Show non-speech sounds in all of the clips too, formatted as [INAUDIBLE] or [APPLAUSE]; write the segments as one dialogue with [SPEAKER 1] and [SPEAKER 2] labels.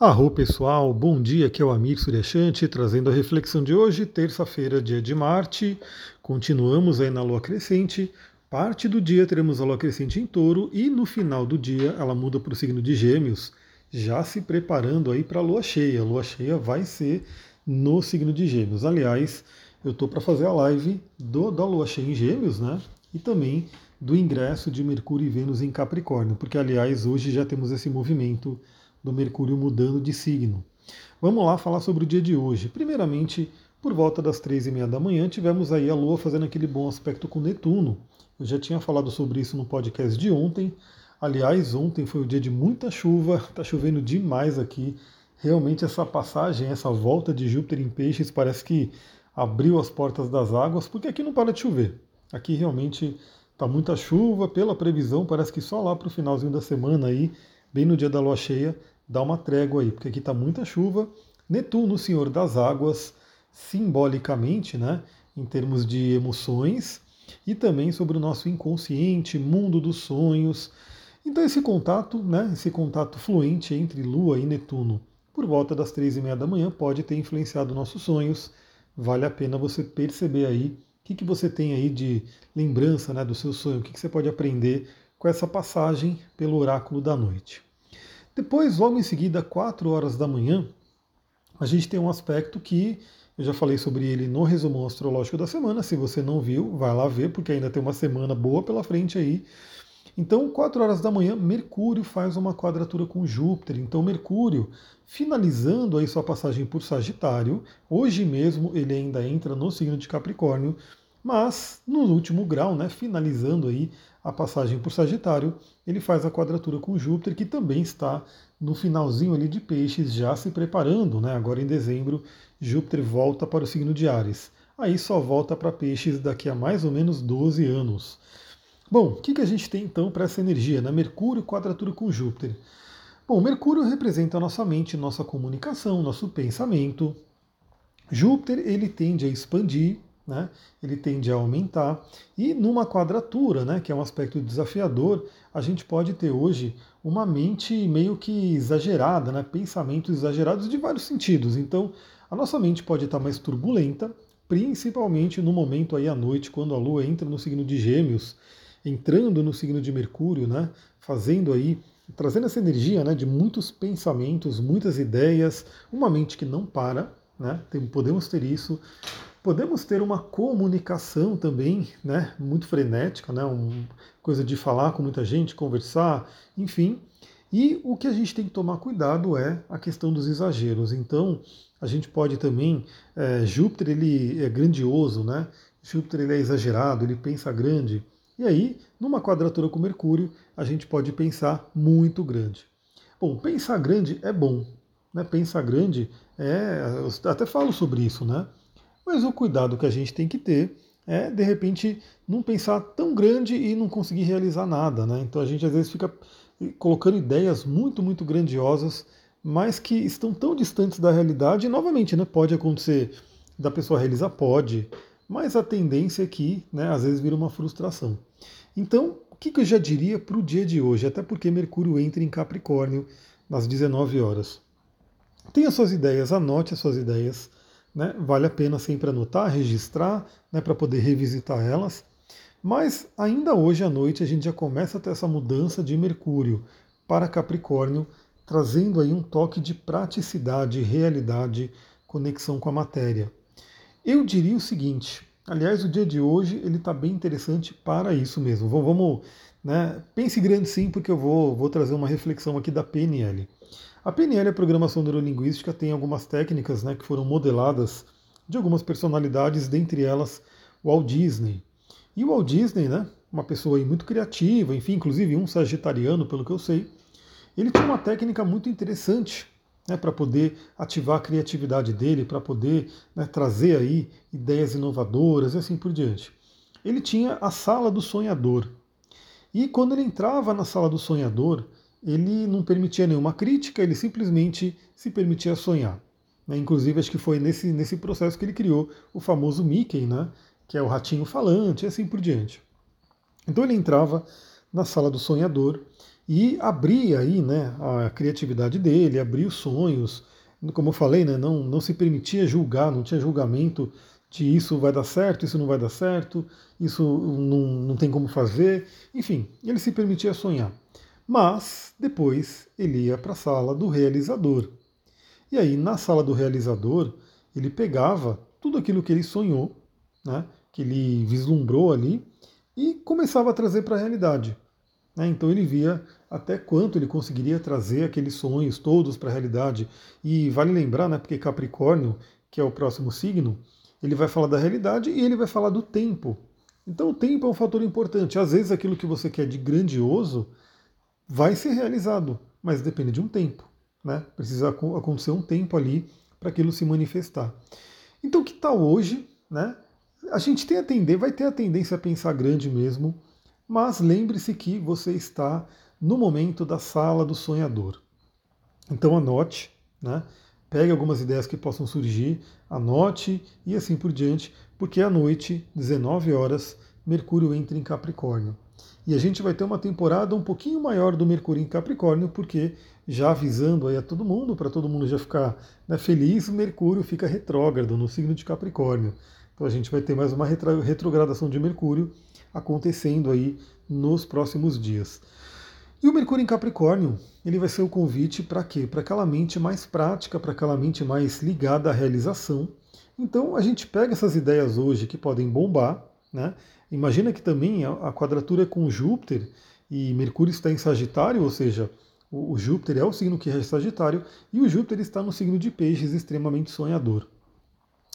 [SPEAKER 1] Arro pessoal, bom dia, aqui é o Amir Suryashanti trazendo a reflexão de hoje, terça-feira, dia de Marte. Continuamos aí na Lua Crescente. Parte do dia teremos a Lua Crescente em Touro e no final do dia ela muda para o signo de Gêmeos, já se preparando aí para a Lua Cheia. A Lua Cheia vai ser no signo de Gêmeos. Aliás, eu estou para fazer a live do, da Lua Cheia em Gêmeos, né? E também do ingresso de Mercúrio e Vênus em Capricórnio, porque aliás hoje já temos esse movimento do Mercúrio mudando de signo. Vamos lá falar sobre o dia de hoje. Primeiramente, por volta das três e meia da manhã, tivemos aí a Lua fazendo aquele bom aspecto com Netuno. Eu já tinha falado sobre isso no podcast de ontem. Aliás, ontem foi o dia de muita chuva, está [LAUGHS] chovendo demais aqui. Realmente essa passagem, essa volta de Júpiter em Peixes parece que abriu as portas das águas, porque aqui não para de chover. Aqui realmente está muita chuva, pela previsão, parece que só lá para o finalzinho da semana aí bem no dia da lua cheia, dá uma trégua aí, porque aqui está muita chuva. Netuno, senhor das águas, simbolicamente, né, em termos de emoções, e também sobre o nosso inconsciente, mundo dos sonhos. Então esse contato, né, esse contato fluente entre Lua e Netuno, por volta das três e meia da manhã, pode ter influenciado nossos sonhos. Vale a pena você perceber aí o que, que você tem aí de lembrança né, do seu sonho, o que, que você pode aprender com essa passagem pelo oráculo da noite. Depois, logo em seguida, 4 horas da manhã, a gente tem um aspecto que eu já falei sobre ele no resumão astrológico da semana. Se você não viu, vai lá ver, porque ainda tem uma semana boa pela frente aí. Então, 4 horas da manhã, Mercúrio faz uma quadratura com Júpiter. Então, Mercúrio, finalizando aí sua passagem por Sagitário, hoje mesmo ele ainda entra no signo de Capricórnio, mas no último grau, né, finalizando aí a passagem por Sagitário, ele faz a quadratura com Júpiter, que também está no finalzinho ali de Peixes, já se preparando, né? Agora em dezembro, Júpiter volta para o signo de Ares. Aí só volta para Peixes daqui a mais ou menos 12 anos. Bom, o que, que a gente tem então para essa energia? Né? Mercúrio quadratura com Júpiter. Bom, Mercúrio representa a nossa mente, nossa comunicação, nosso pensamento. Júpiter ele tende a expandir, né, ele tende a aumentar. E numa quadratura, né, que é um aspecto desafiador, a gente pode ter hoje uma mente meio que exagerada, né, pensamentos exagerados de vários sentidos. Então, a nossa mente pode estar mais turbulenta, principalmente no momento aí à noite, quando a Lua entra no signo de Gêmeos, entrando no signo de Mercúrio, né, fazendo aí trazendo essa energia né, de muitos pensamentos, muitas ideias, uma mente que não para, né, podemos ter isso, Podemos ter uma comunicação também, né, muito frenética, né, uma coisa de falar com muita gente, conversar, enfim. E o que a gente tem que tomar cuidado é a questão dos exageros. Então, a gente pode também, é, Júpiter ele é grandioso, né? Júpiter ele é exagerado, ele pensa grande. E aí, numa quadratura com Mercúrio, a gente pode pensar muito grande. Bom, pensar grande é bom, né? Pensar grande é, eu até falo sobre isso, né? Mas o cuidado que a gente tem que ter é, de repente, não pensar tão grande e não conseguir realizar nada. Né? Então a gente às vezes fica colocando ideias muito, muito grandiosas, mas que estão tão distantes da realidade. E novamente, né, pode acontecer da pessoa realizar, pode, mas a tendência é que né, às vezes vira uma frustração. Então, o que, eu já diria para o dia de hoje? Até porque Mercúrio entra em Capricórnio nas 19 horas. Tenha suas ideias, anote as suas ideias né? Vale a pena sempre anotar, registrar, né, para poder revisitar elas. Mas ainda hoje à noite a gente já começa a ter essa mudança de Mercúrio para Capricórnio, trazendo aí um toque de praticidade, realidade, conexão com a matéria. Eu diria o seguinte, aliás, o dia de hoje ele está bem interessante para isso mesmo. Vamos, né, pense grande sim, porque eu vou, vou trazer uma reflexão aqui da PNL. A PNL, a Programação Neurolinguística, tem algumas técnicas né, que foram modeladas de algumas personalidades, dentre elas Walt Disney. E o Walt Disney, né, uma pessoa muito criativa, enfim, inclusive um sagitariano, pelo que eu sei, ele tinha uma técnica muito interessante né, para poder ativar a criatividade dele, para poder né, trazer aí ideias inovadoras e assim por diante. Ele tinha a sala do sonhador. E quando ele entrava na sala do sonhador, ele não permitia nenhuma crítica, ele simplesmente se permitia sonhar. Né? Inclusive, acho que foi nesse, nesse processo que ele criou o famoso Mickey, né? que é o ratinho falante e assim por diante. Então ele entrava na sala do sonhador e abrir aí né, a criatividade dele, abrir os sonhos. Como eu falei, né, não, não se permitia julgar, não tinha julgamento de isso vai dar certo, isso não vai dar certo, isso não, não tem como fazer. Enfim, ele se permitia sonhar. Mas depois ele ia para a sala do realizador. E aí, na sala do realizador, ele pegava tudo aquilo que ele sonhou, né, que ele vislumbrou ali, e começava a trazer para a realidade. Né? Então ele via até quanto ele conseguiria trazer aqueles sonhos todos para a realidade. E vale lembrar, né, porque Capricórnio, que é o próximo signo, ele vai falar da realidade e ele vai falar do tempo. Então o tempo é um fator importante. Às vezes aquilo que você quer de grandioso vai ser realizado, mas depende de um tempo. Né? Precisa acontecer um tempo ali para aquilo se manifestar. Então, que tal hoje? Né? A gente tem a tendência, vai ter a tendência a pensar grande mesmo, mas lembre-se que você está no momento da sala do sonhador. Então anote, né? Pegue algumas ideias que possam surgir, anote e assim por diante, porque à noite, 19 horas, Mercúrio entra em Capricórnio. E a gente vai ter uma temporada um pouquinho maior do Mercúrio em Capricórnio, porque já avisando aí a todo mundo, para todo mundo já ficar né, feliz, Mercúrio fica retrógrado no signo de Capricórnio. Então a gente vai ter mais uma retrogradação de Mercúrio acontecendo aí nos próximos dias. E o Mercúrio em Capricórnio, ele vai ser o convite para quê? Para aquela mente mais prática, para aquela mente mais ligada à realização. Então a gente pega essas ideias hoje que podem bombar, né? Imagina que também a quadratura é com Júpiter e Mercúrio está em Sagitário, ou seja, o Júpiter é o signo que rege Sagitário e o Júpiter está no signo de Peixes, extremamente sonhador.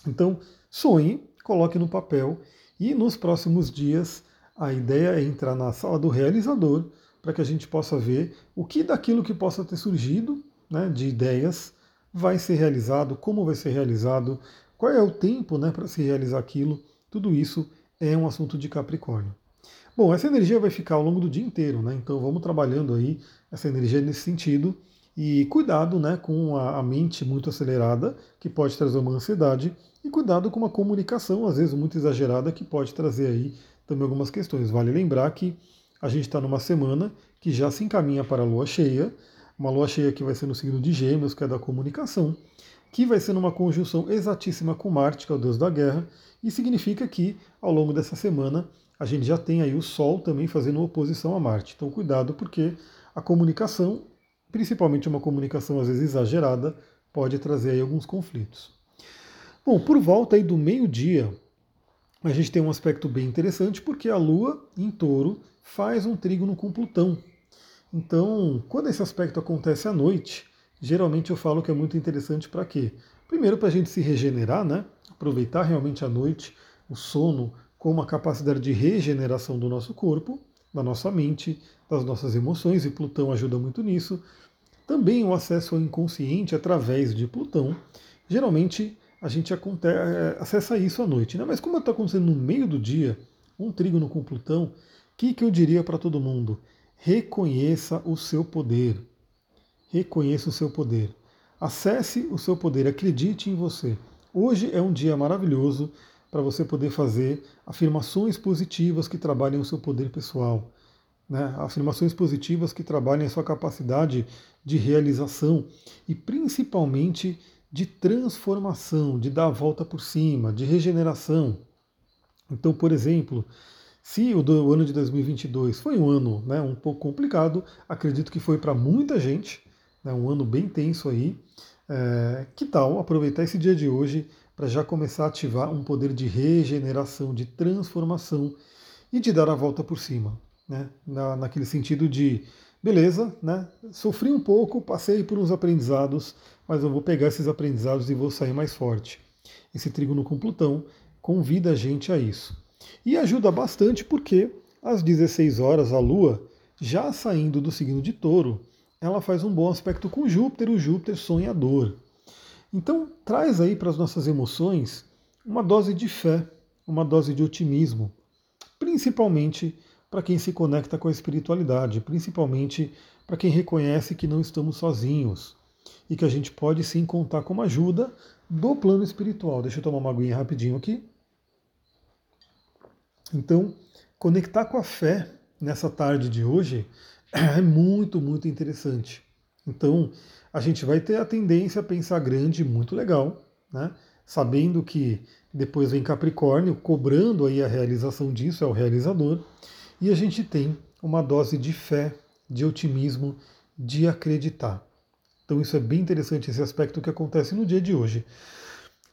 [SPEAKER 1] Então, sonhe, coloque no papel e nos próximos dias a ideia é entrar na sala do realizador para que a gente possa ver o que daquilo que possa ter surgido né, de ideias vai ser realizado, como vai ser realizado, qual é o tempo né, para se realizar aquilo. Tudo isso é um assunto de Capricórnio. Bom, essa energia vai ficar ao longo do dia inteiro, né? Então vamos trabalhando aí essa energia nesse sentido. E cuidado né, com a, mente muito acelerada, que pode trazer uma ansiedade, e cuidado com uma comunicação, às vezes muito exagerada, que pode trazer aí também algumas questões. Vale lembrar que a gente está numa semana que já se encaminha para a lua cheia, uma lua cheia que vai ser no signo de Gêmeos, que é da comunicação, que vai ser numa conjunção exatíssima com Marte, que é o deus da guerra, e significa que ao longo dessa semana a gente já tem aí o Sol também fazendo oposição a Marte. Então cuidado porque a comunicação, principalmente uma comunicação às vezes exagerada, pode trazer aí alguns conflitos. Bom, por volta aí do meio-dia, a gente tem um aspecto bem interessante porque a Lua em Touro faz um trígono com Plutão. Então, quando esse aspecto acontece à noite, geralmente eu falo que é muito interessante para quê? Primeiro, para a gente se regenerar, né? aproveitar realmente a noite, o sono, como uma capacidade de regeneração do nosso corpo, da nossa mente, das nossas emoções, e Plutão ajuda muito nisso. Também o acesso ao inconsciente através de Plutão. Geralmente a gente é, acessa isso à noite, né? mas como está acontecendo no meio do dia, um trígono com Plutão, que, que eu diria para todo mundo? Reconheça o seu poder. Reconheça o seu poder. Acesse o seu poder, acredite em você. Hoje é um dia maravilhoso para você poder fazer afirmações positivas que trabalhem o seu poder pessoal. Né? Afirmações positivas que trabalhem a sua capacidade de realização e principalmente de transformação, de dar a volta por cima, de regeneração. Então, por exemplo, se o, do, o ano de 2022 foi um ano né, um pouco complicado, acredito que foi para muita gente, né, um ano bem tenso aí. É, que tal aproveitar esse dia de hoje para já começar a ativar um poder de regeneração, de transformação e de dar a volta por cima? Né? Na, naquele sentido de, beleza, né? sofri um pouco, passei por uns aprendizados, mas eu vou pegar esses aprendizados e vou sair mais forte. Esse trígono com Plutão convida a gente a isso. E ajuda bastante porque às 16 horas a Lua, já saindo do signo de Touro, ela faz um bom aspecto com Júpiter, o Júpiter sonhador. Então, traz aí para as nossas emoções uma dose de fé, uma dose de otimismo, principalmente para quem se conecta com a espiritualidade, principalmente para quem reconhece que não estamos sozinhos e que a gente pode sim contar com uma ajuda do plano espiritual. Deixa eu tomar uma aguinha rapidinho aqui. Então, conectar com a fé nessa tarde de hoje é muito, muito interessante. Então, a gente vai ter a tendência a pensar grande, muito legal, né? sabendo que depois vem Capricórnio, cobrando aí a realização disso, é o realizador, e a gente tem uma dose de fé, de otimismo, de acreditar. Então isso é bem interessante esse aspecto que acontece no dia de hoje.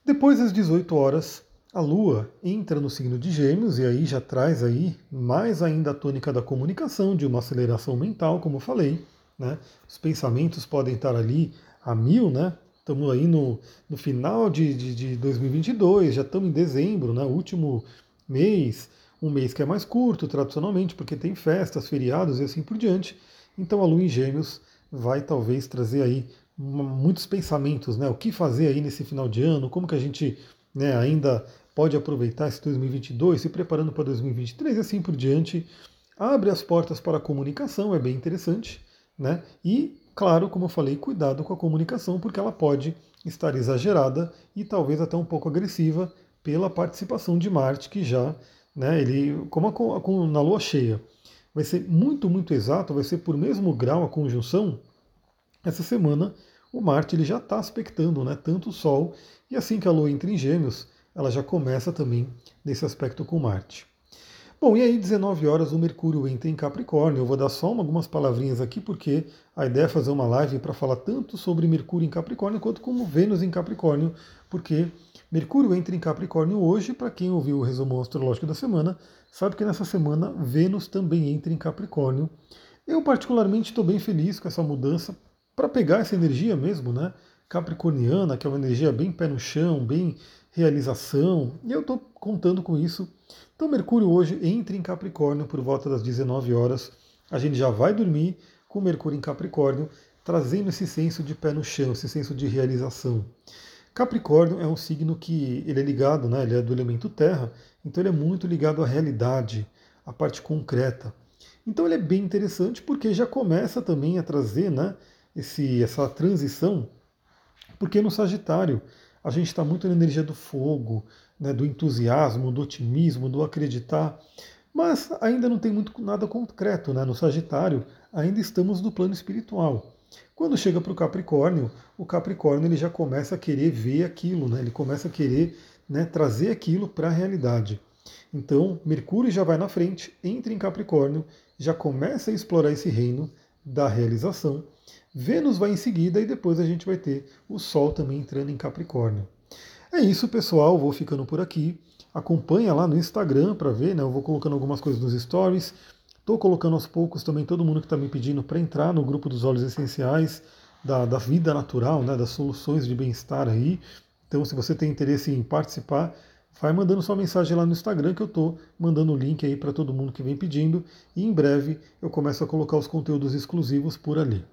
[SPEAKER 1] Depois das 18 horas, a Lua entra no signo de Gêmeos e aí já traz aí mais ainda a tônica da comunicação, de uma aceleração mental, como eu falei. Né? Os pensamentos podem estar ali a mil, né? Estamos aí no, no final de, de, de 2022, já estamos em dezembro, né? último mês, um mês que é mais curto tradicionalmente, porque tem festas, feriados e assim por diante. Então a Lua em Gêmeos vai talvez trazer aí muitos pensamentos, né? O que fazer aí nesse final de ano? Como que a gente né, ainda pode aproveitar esse 2022, se preparando para 2023 e assim por diante. Abre as portas para a comunicação, é bem interessante, né? E, claro, como eu falei, cuidado com a comunicação, porque ela pode estar exagerada e talvez até um pouco agressiva pela participação de Marte, que já, né, ele, como a, na Lua cheia, vai ser muito, muito exato, vai ser por mesmo grau a conjunção, essa semana o Marte ele já está aspectando né, tanto o Sol, e assim que a Lua entra em Gêmeos, ela já começa também nesse aspecto com Marte. Bom, e aí 19 horas o Mercúrio entra em Capricórnio. Eu vou dar só algumas palavrinhas aqui porque a ideia é fazer uma live para falar tanto sobre Mercúrio em Capricórnio quanto como Vênus em Capricórnio, porque Mercúrio entra em Capricórnio hoje, para quem ouviu o resumo astrológico da semana, sabe que nessa semana Vênus também entra em Capricórnio. Eu particularmente estou bem feliz com essa mudança, para pegar essa energia mesmo, né? Capricorniana, que é uma energia bem pé no chão, bem realização, e eu estou contando com isso. Então, Mercúrio hoje entra em Capricórnio por volta das 19 horas. A gente já vai dormir com Mercúrio em Capricórnio, trazendo esse senso de pé no chão, esse senso de realização. Capricórnio é um signo que ele é ligado, né? Ele é do elemento terra, então ele é muito ligado à realidade, à parte concreta. Então ele é bem interessante porque já começa também a trazer, né? esse, essa transição, porque no Sagitário a gente está muito na energia do fogo, né, do entusiasmo, do otimismo, do acreditar, mas ainda não tem muito nada concreto. Né? No Sagitário ainda estamos no plano espiritual. Quando chega para o Capricórnio, o Capricórnio ele já começa a querer ver aquilo, né? ele começa a querer né, trazer aquilo para a realidade. Então, Mercúrio já vai na frente, entra em Capricórnio, já começa a explorar esse reino da realização. Vênus vai em seguida e depois a gente vai ter o Sol também entrando em Capricórnio. É isso, pessoal. Vou ficando por aqui. Acompanha lá no Instagram para ver, né? Eu vou colocando algumas coisas nos stories. Estou colocando aos poucos também todo mundo que está me pedindo para entrar no grupo dos óleos essenciais da, da vida natural, né? Das soluções de bem-estar aí. Então, se você tem interesse em participar, vai mandando sua mensagem lá no Instagram que eu estou mandando o link aí para todo mundo que vem pedindo. E em breve eu começo a colocar os conteúdos exclusivos por ali.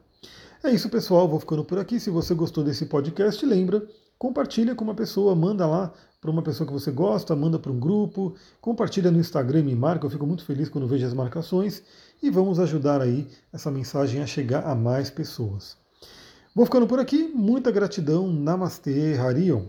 [SPEAKER 1] É isso, pessoal. Vou ficando por aqui. Se você gostou desse podcast, lembra, compartilha com uma pessoa, manda lá para uma pessoa que você gosta, manda para um grupo, compartilha no Instagram, me marca. Eu fico muito feliz quando vejo as marcações e vamos ajudar aí essa mensagem a chegar a mais pessoas. Vou ficando por aqui. Muita gratidão. Namastê, Harion.